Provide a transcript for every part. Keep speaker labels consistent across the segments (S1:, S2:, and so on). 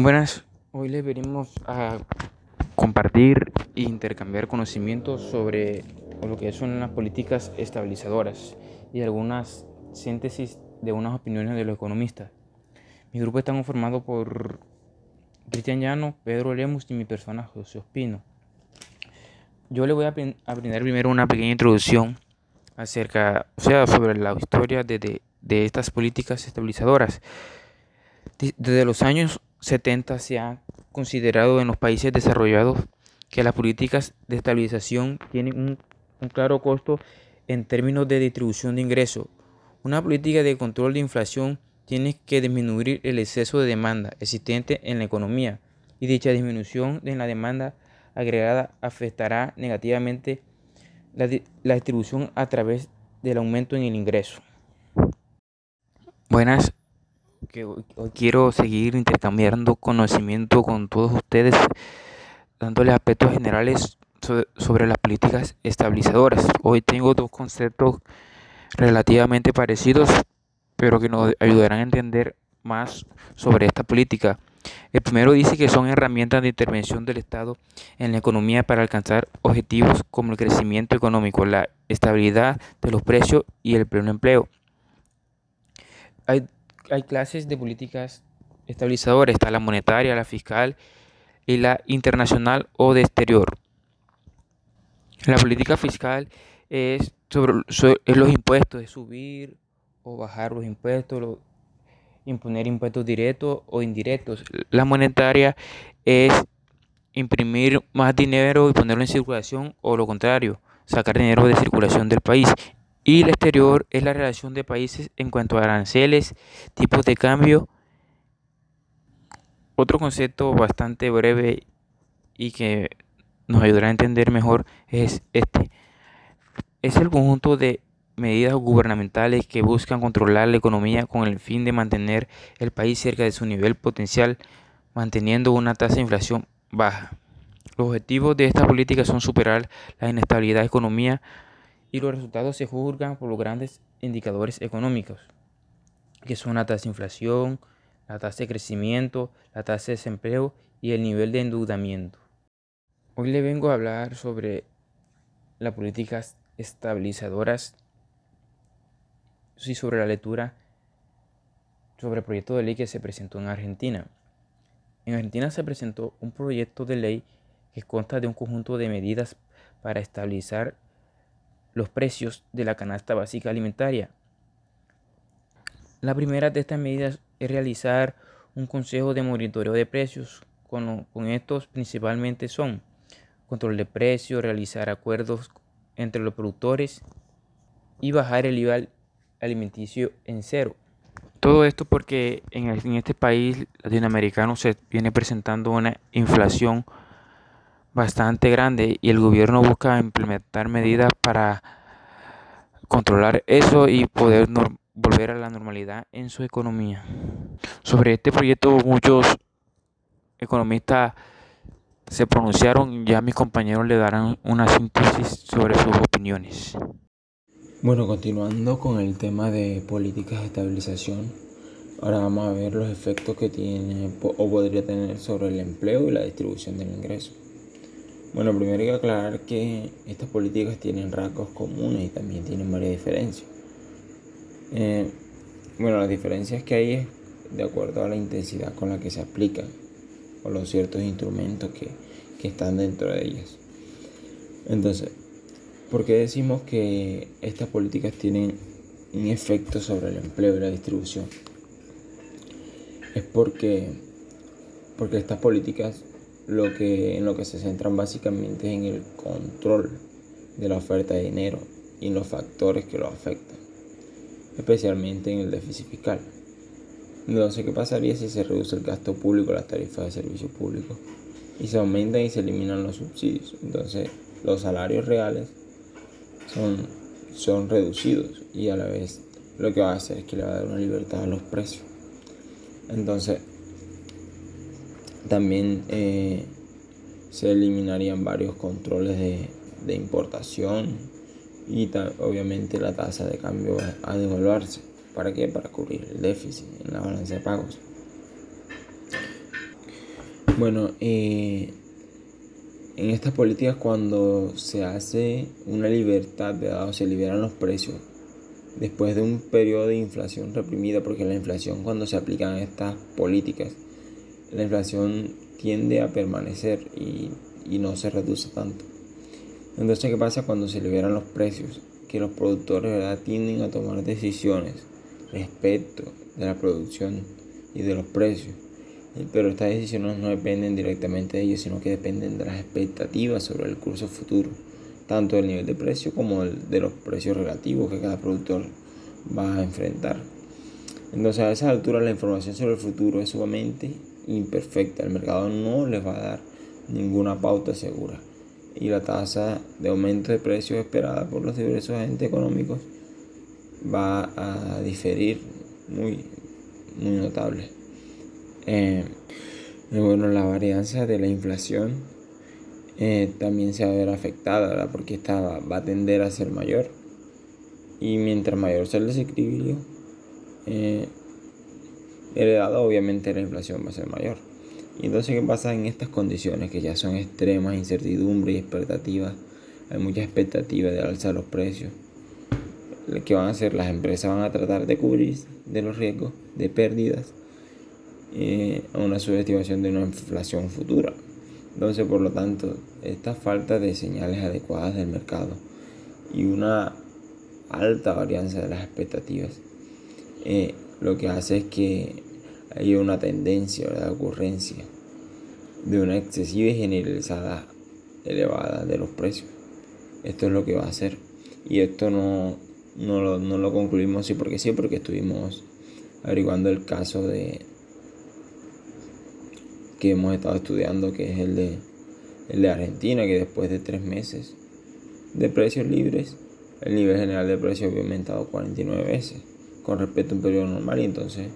S1: Buenas, hoy les venimos a compartir e intercambiar conocimientos sobre lo que son las políticas estabilizadoras y algunas síntesis de unas opiniones de los economistas. Mi grupo está conformado por Cristian Llano, Pedro Lemus y mi persona José Ospino. Yo le voy a, brindar primero una pequeña introducción acerca, o sea, sobre la historia de, de estas políticas estabilizadoras. Desde los años 70 se ha considerado en los países desarrollados que las políticas de estabilización tienen un, un claro costo en términos de distribución de ingresos. Una política de control de inflación tiene que disminuir el exceso de demanda existente en la economía y dicha disminución en la demanda agregada afectará negativamente la, la distribución a través del aumento en el ingreso. Buenas, que hoy, quiero seguir intercambiando conocimiento con todos ustedes, dándoles aspectos generales sobre, las políticas estabilizadoras. Hoy tengo dos conceptos relativamente parecidos, pero que nos ayudarán a entender más sobre esta política. El primero dice que son herramientas de intervención del Estado en la economía para alcanzar objetivos como el crecimiento económico, la estabilidad de los precios y el pleno empleo. Hay hay clases de políticas estabilizadoras, está la monetaria, la fiscal y la internacional o de exterior. La política fiscal es sobre, los impuestos, es subir o bajar los impuestos, imponer impuestos directos o indirectos. La monetaria es imprimir más dinero y ponerlo en circulación o lo contrario, sacar dinero de circulación del país. Y el exterior es la relación de países en cuanto a aranceles, tipos de cambio. Otro concepto bastante breve y que nos ayudará a entender mejor es este. Es el conjunto de medidas gubernamentales que buscan controlar la economía con el fin de mantener el país cerca de su nivel potencial, manteniendo una tasa de inflación baja. Los objetivos de esta política son superar la inestabilidad de economía, y los resultados se juzgan por los grandes indicadores económicos, que son la tasa de inflación, la tasa de crecimiento, la tasa de desempleo y el nivel de endeudamiento. Hoy le vengo a hablar sobre las políticas estabilizadoras y sobre la lectura sobre el proyecto de ley que se presentó en Argentina. En Argentina se presentó un proyecto de ley que consta de un conjunto de medidas para estabilizar los precios de la canasta básica alimentaria. La primera de estas medidas es realizar un consejo de monitoreo de precios. Con, con estos principalmente son control de precios, realizar acuerdos entre los productores y bajar el IVA alimenticio en cero. Todo esto porque en, en este país latinoamericano se viene presentando una inflación bastante grande y el gobierno busca implementar medidas para controlar eso y poder volver a la normalidad en su economía. Sobre este proyecto muchos economistas se pronunciaron, ya mis compañeros le darán una síntesis sobre sus opiniones.
S2: Bueno, continuando con el tema de políticas de estabilización, ahora vamos a ver los efectos que tiene o podría tener sobre el empleo y la distribución del ingreso. Bueno, primero hay que aclarar que estas políticas tienen rasgos comunes y también tienen varias diferencias. Eh, bueno, las diferencias que hay es de acuerdo a la intensidad con la que se aplican o los ciertos instrumentos que, que están dentro de ellas. Entonces, ¿por qué decimos que estas políticas tienen un efecto sobre el empleo y la distribución? Es porque, porque estas políticas lo que, en lo que se centran básicamente es en el control de la oferta de dinero y en los factores que lo afectan, especialmente en el déficit fiscal. Entonces, ¿qué pasaría si se reduce el gasto público, las tarifas de servicio público y se aumentan y se eliminan los subsidios? Entonces, los salarios reales son, son reducidos y a la vez lo que va a hacer es que le va a dar una libertad a los precios. Entonces, también eh, se eliminarían varios controles de, importación y obviamente la tasa de cambio va a devaluarse. ¿Para qué? Para cubrir el déficit en la balanza de pagos. Bueno, eh, en estas políticas cuando se hace una libertad, ¿verdad? o se liberan los precios, después de un periodo de inflación reprimida, porque la inflación cuando se aplican estas políticas, la inflación tiende a permanecer y, y no se reduce tanto. Entonces, ¿qué pasa cuando se liberan los precios? Que los productores ¿verdad? tienden a tomar decisiones respecto de la producción y de los precios. Pero estas decisiones no dependen directamente de ellos, sino que dependen de las expectativas sobre el curso futuro, tanto del nivel de precio como de los precios relativos que cada productor va a enfrentar. Entonces a esa altura la información sobre el futuro es sumamente imperfecta. El mercado no les va a dar ninguna pauta segura y la tasa de aumento de precios esperada por los diversos agentes económicos va a diferir muy, muy notable. Eh, bueno, la varianza de la inflación eh, también se va a ver afectada, porque esta va, a tender a ser mayor. Y mientras mayor sea el desequilibrio eh, heredado, obviamente la inflación va a ser mayor. Y entonces, ¿qué pasa en estas condiciones que ya son extremas, incertidumbre y expectativas? Hay mucha expectativa de alzar los precios. ¿Qué van a hacer? Las empresas van a tratar de cubrir de los riesgos de pérdidas eh, a una subestimación de una inflación futura. Entonces, por lo tanto, esta falta de señales adecuadas del mercado y una alta varianza de las expectativas, eh, lo que hace es que hay una tendencia, de ocurrencia de una excesiva y generalizada elevada de los precios. Esto es lo que va a hacer. Y esto no, no, lo, concluimos así porque sí, porque estuvimos averiguando el caso de que hemos estado estudiando, que es el de, el de Argentina, que después de tres meses de precios libres, el nivel general de precios había aumentado 49 veces con respecto a un periodo normal y entonces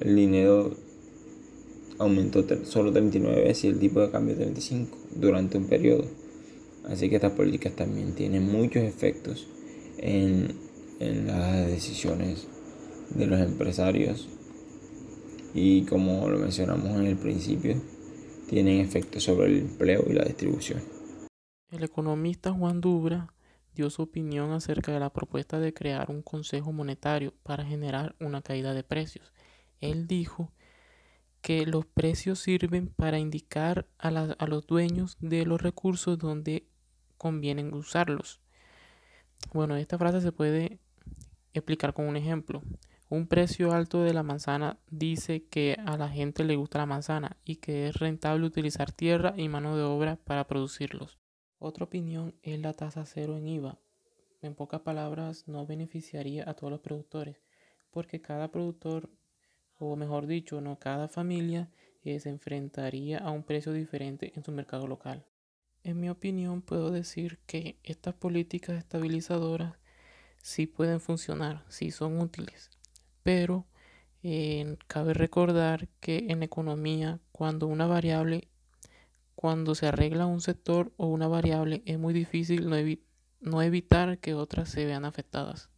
S2: el dinero aumentó solo 39 veces y el tipo de cambio 35 durante un periodo. Así que estas políticas también tienen muchos efectos en, en las decisiones de los empresarios y como lo mencionamos en el principio, tienen efectos sobre el empleo y la distribución.
S3: El economista Juan Dubra dio su opinión acerca de la propuesta de crear un consejo monetario para generar una caída de precios él dijo que los precios sirven para indicar a, los dueños de los recursos donde convienen usarlos. Bueno, esta frase se puede explicar con un ejemplo. Un precio alto de la manzana dice que a la gente le gusta la manzana y que es rentable utilizar tierra y mano de obra para producirlos. Otra opinión es la tasa cero en IVA. En pocas palabras, no beneficiaría a todos los productores, porque cada productor o mejor dicho, no cada familia eh, se enfrentaría a un precio diferente en su mercado local. En mi opinión, puedo decir que estas políticas estabilizadoras sí pueden funcionar, sí son útiles, pero eh, cabe recordar que en economía, cuando una variable, cuando se arregla un sector o una variable, es muy difícil no evitar que otras se vean afectadas.